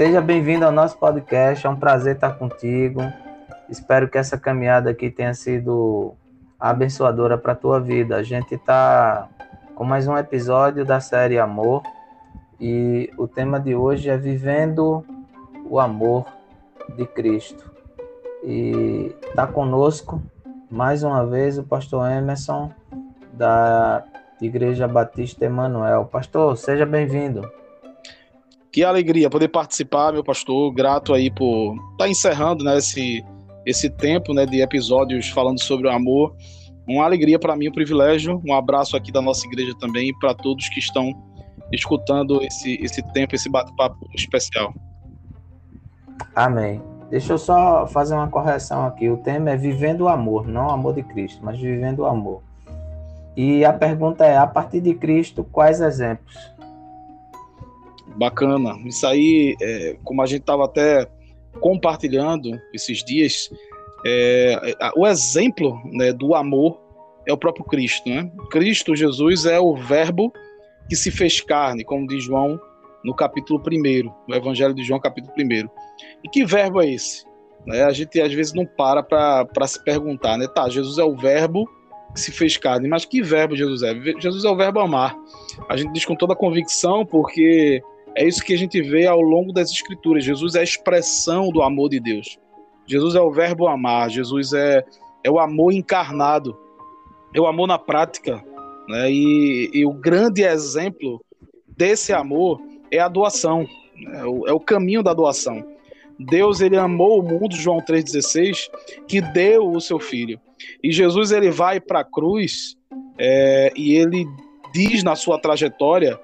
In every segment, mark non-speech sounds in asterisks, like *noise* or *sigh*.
Seja bem-vindo ao nosso podcast, é um prazer estar contigo. Espero que essa caminhada aqui tenha sido abençoadora para a tua vida. A gente está com mais um episódio da série Amor e o tema de hoje é Vivendo o Amor de Cristo. E está conosco mais uma vez o pastor Emerson da Igreja Batista Emanuel. Pastor, seja bem-vindo. Que alegria poder participar, meu pastor. Grato aí por estar tá encerrando né, esse, esse tempo né, de episódios falando sobre o amor. Uma alegria para mim, um privilégio. Um abraço aqui da nossa igreja também para todos que estão escutando esse, esse tempo, esse bate-papo especial. Amém. Deixa eu só fazer uma correção aqui. O tema é Vivendo o Amor, não o amor de Cristo, mas Vivendo o Amor. E a pergunta é: a partir de Cristo, quais exemplos? Bacana. Isso aí, é, como a gente estava até compartilhando esses dias, é, o exemplo né, do amor é o próprio Cristo. Né? Cristo, Jesus, é o Verbo que se fez carne, como diz João no capítulo 1, no Evangelho de João, capítulo 1. E que verbo é esse? Né, a gente às vezes não para para se perguntar, né? Tá, Jesus é o verbo que se fez carne, mas que verbo Jesus é? Jesus é o verbo amar. A gente diz com toda a convicção, porque é isso que a gente vê ao longo das Escrituras. Jesus é a expressão do amor de Deus. Jesus é o verbo amar. Jesus é, é o amor encarnado. É o amor na prática. Né? E, e o grande exemplo desse amor é a doação. É o, é o caminho da doação. Deus ele amou o mundo, João 3,16, que deu o seu filho. E Jesus ele vai para a cruz é, e ele diz na sua trajetória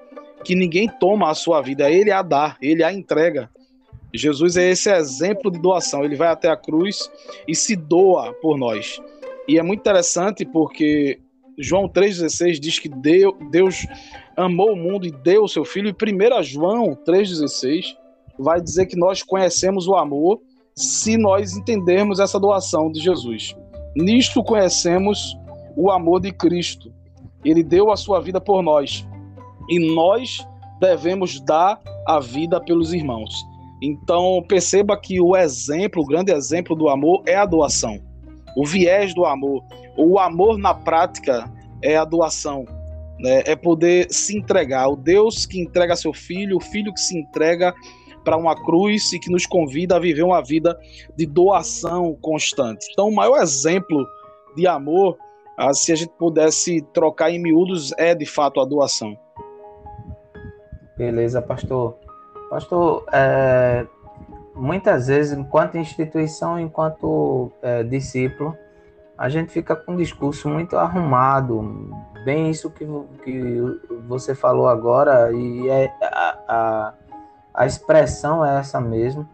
que ninguém toma a sua vida, ele a dá, ele a entrega. Jesus é esse exemplo de doação. Ele vai até a cruz e se doa por nós. E é muito interessante porque João 3,16 diz que Deus amou o mundo e deu o seu filho. E 1 João 3,16 vai dizer que nós conhecemos o amor se nós entendermos essa doação de Jesus. Nisto conhecemos o amor de Cristo. Ele deu a sua vida por nós e nós devemos dar a vida pelos irmãos. Então, perceba que o exemplo, o grande exemplo do amor é a doação. O viés do amor, o amor na prática é a doação, né? é poder se entregar. O Deus que entrega seu filho, o filho que se entrega para uma cruz e que nos convida a viver uma vida de doação constante. Então, o maior exemplo de amor, ah, se a gente pudesse trocar em miúdos, é de fato a doação. Beleza, pastor. Pastor, é, muitas vezes, enquanto instituição, enquanto é, discípulo, a gente fica com um discurso muito arrumado, bem isso que, que você falou agora, e é, a, a, a expressão é essa mesmo,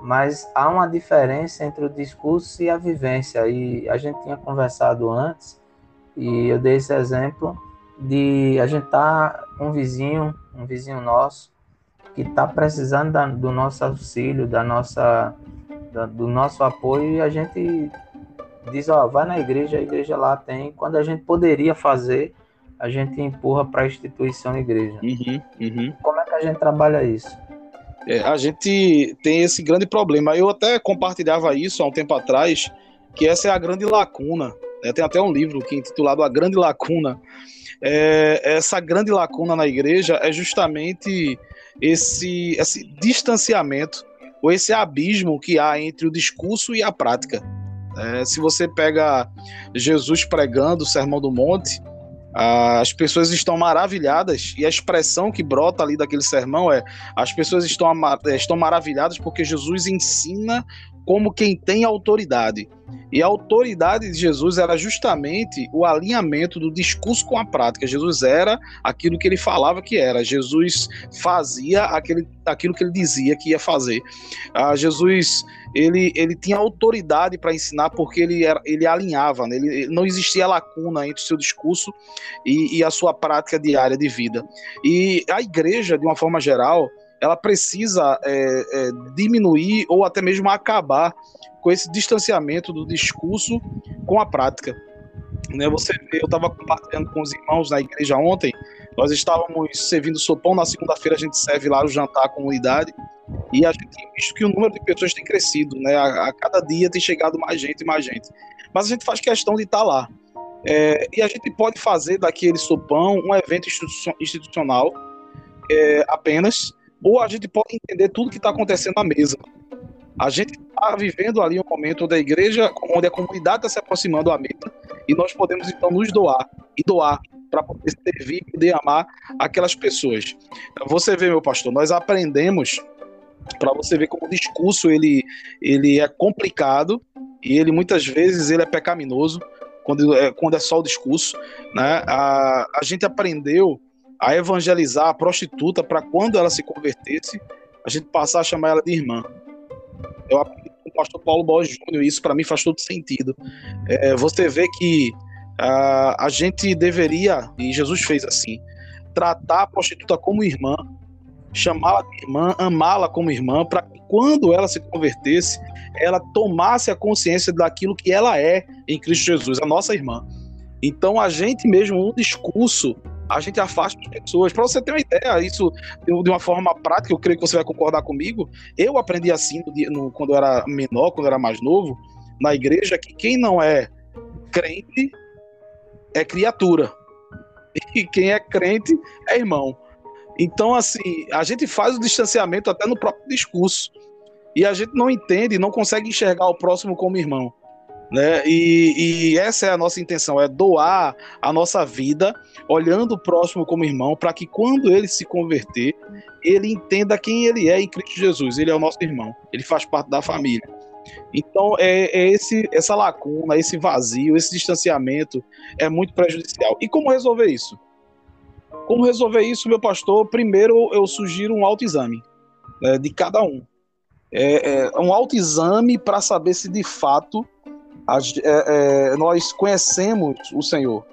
mas há uma diferença entre o discurso e a vivência, e a gente tinha conversado antes, e eu dei esse exemplo de a gente tá com um vizinho, um vizinho nosso, que está precisando da, do nosso auxílio, da nossa, da, do nosso apoio, e a gente diz, ó, vai na igreja, a igreja lá tem. Quando a gente poderia fazer, a gente empurra para a instituição igreja. Uhum, uhum. Como é que a gente trabalha isso? É, a gente tem esse grande problema. Eu até compartilhava isso há um tempo atrás, que essa é a grande lacuna. Tem até um livro que é intitulado A Grande Lacuna, é, essa grande lacuna na igreja é justamente esse, esse distanciamento ou esse abismo que há entre o discurso e a prática. É, se você pega Jesus pregando o Sermão do Monte, as pessoas estão maravilhadas e a expressão que brota ali daquele sermão é: as pessoas estão, estão maravilhadas porque Jesus ensina como quem tem autoridade. E a autoridade de Jesus era justamente o alinhamento do discurso com a prática. Jesus era aquilo que ele falava que era. Jesus fazia aquele, aquilo que ele dizia que ia fazer. Ah, Jesus ele, ele tinha autoridade para ensinar porque ele, era, ele alinhava, né? ele, não existia lacuna entre o seu discurso e, e a sua prática diária de vida. E a igreja, de uma forma geral, ela precisa é, é, diminuir ou até mesmo acabar com esse distanciamento do discurso com a prática. Né, você eu estava compartilhando com os irmãos na igreja ontem, nós estávamos servindo sopão, na segunda-feira a gente serve lá o jantar à comunidade, e a gente tem visto que o número de pessoas tem crescido, né? A, a cada dia tem chegado mais gente e mais gente. Mas a gente faz questão de estar tá lá. É, e a gente pode fazer daquele sopão um evento institucional é, apenas, ou a gente pode entender tudo que está acontecendo na mesa. A gente está vivendo ali um momento da igreja, onde a comunidade está se aproximando à mesa, e nós podemos então nos doar e doar para poder servir e poder amar aquelas pessoas. Você vê, meu pastor, nós aprendemos para você ver como o discurso ele, ele é complicado e ele muitas vezes ele é pecaminoso quando é, quando é só o discurso, né? A, a gente aprendeu a evangelizar a prostituta para quando ela se convertesse, a gente passar a chamar ela de irmã. Eu aprendi com o pastor Paulo Borges Júnior, e isso para mim faz todo sentido. É, você vê que a, a gente deveria, e Jesus fez assim, tratar a prostituta como irmã, chamá-la de irmã, amá-la como irmã, para que quando ela se convertesse, ela tomasse a consciência daquilo que ela é em Cristo Jesus, a nossa irmã. Então a gente mesmo, no discurso, a gente afasta as pessoas. Para você ter uma ideia, isso de uma forma prática, eu creio que você vai concordar comigo. Eu aprendi assim no, quando eu era menor, quando eu era mais novo, na igreja, que quem não é crente é criatura. E quem é crente é irmão. Então, assim, a gente faz o distanciamento até no próprio discurso. E a gente não entende, não consegue enxergar o próximo como irmão. Né? E, e essa é a nossa intenção, é doar a nossa vida olhando o próximo como irmão, para que quando ele se converter, ele entenda quem ele é em Cristo Jesus. Ele é o nosso irmão, ele faz parte da família. Então, é, é, esse, essa lacuna, esse vazio, esse distanciamento é muito prejudicial. E como resolver isso? Como resolver isso, meu pastor? Primeiro, eu sugiro um autoexame né, de cada um. É, é um autoexame para saber se de fato a, é, é, nós conhecemos o Senhor.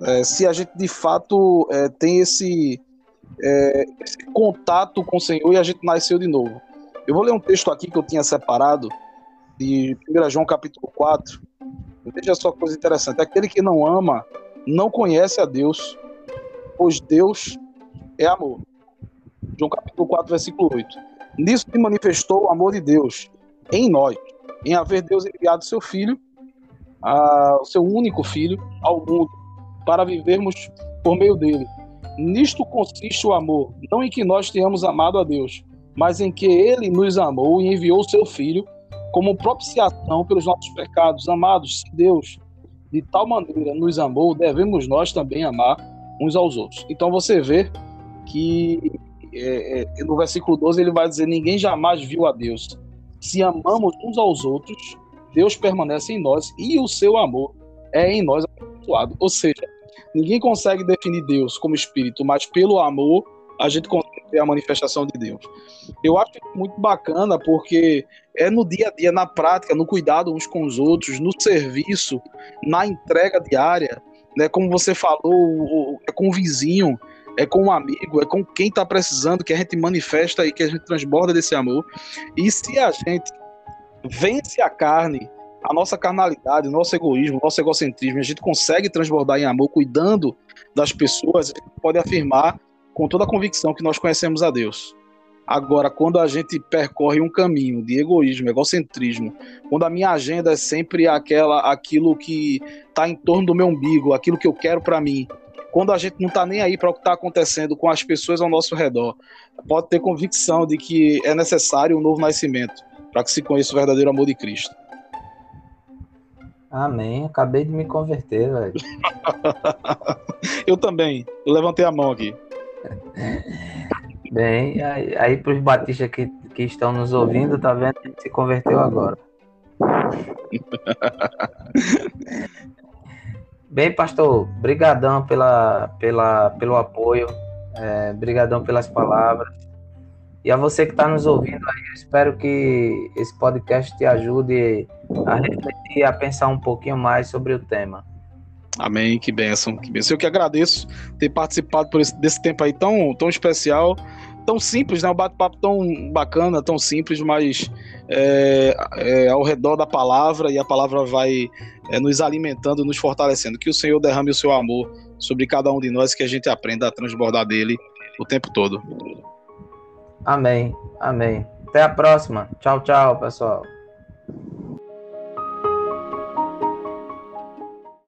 É, se a gente de fato é, tem esse, esse contato com o Senhor e a gente nasceu de novo. Eu vou ler um texto aqui que eu tinha separado, de 1 João capítulo 4. Veja só coisa interessante. Aquele que não ama não conhece a Deus, pois Deus é amor. João capítulo 4, versículo 8. Nisso se manifestou o amor de Deus em nós, em haver Deus enviado seu Filho, a, o seu único Filho, ao mundo, para vivermos por meio dele. Nisto consiste o amor, não em que nós tenhamos amado a Deus, mas em que ele nos amou e enviou o seu Filho como propiciação pelos nossos pecados. Amados, se Deus de tal maneira nos amou, devemos nós também amar uns aos outros. Então você vê que é, é, no versículo 12 ele vai dizer: Ninguém jamais viu a Deus. Se amamos uns aos outros, Deus permanece em nós e o seu amor é em nós abençoado. Ou seja, ninguém consegue definir Deus como espírito, mas pelo amor a gente consegue ver a manifestação de Deus. Eu acho muito bacana porque é no dia a dia, na prática, no cuidado uns com os outros, no serviço, na entrega diária, né? Como você falou, é com o vizinho, é com um amigo, é com quem está precisando que a gente manifesta e que a gente transborda desse amor. E se a gente vence a carne, a nossa carnalidade, nosso egoísmo, nosso egocentrismo, a gente consegue transbordar em amor, cuidando das pessoas, a gente pode afirmar com toda a convicção que nós conhecemos a Deus. Agora, quando a gente percorre um caminho de egoísmo, egocentrismo, quando a minha agenda é sempre aquela, aquilo que está em torno do meu umbigo, aquilo que eu quero para mim, quando a gente não está nem aí para o que está acontecendo com as pessoas ao nosso redor, pode ter convicção de que é necessário um novo nascimento para que se conheça o verdadeiro amor de Cristo. Amém. Acabei de me converter, velho. *laughs* eu também. Eu levantei a mão aqui. Bem, aí, aí para os batistas que, que estão nos ouvindo, tá vendo? A gente se converteu agora. *laughs* Bem, pastor, brigadão pela, pela, pelo apoio, é, brigadão pelas palavras. E a você que está nos ouvindo aí, eu espero que esse podcast te ajude a refletir, a pensar um pouquinho mais sobre o tema. Amém, que bênção, que bênção. Eu que agradeço ter participado por esse, desse tempo aí tão, tão especial tão simples, né? Um bate-papo tão bacana, tão simples, mas é, é, ao redor da palavra e a palavra vai é, nos alimentando, nos fortalecendo. Que o Senhor derrame o seu amor sobre cada um de nós, que a gente aprenda a transbordar dele o tempo todo. Amém. Amém. Até a próxima. Tchau, tchau, pessoal.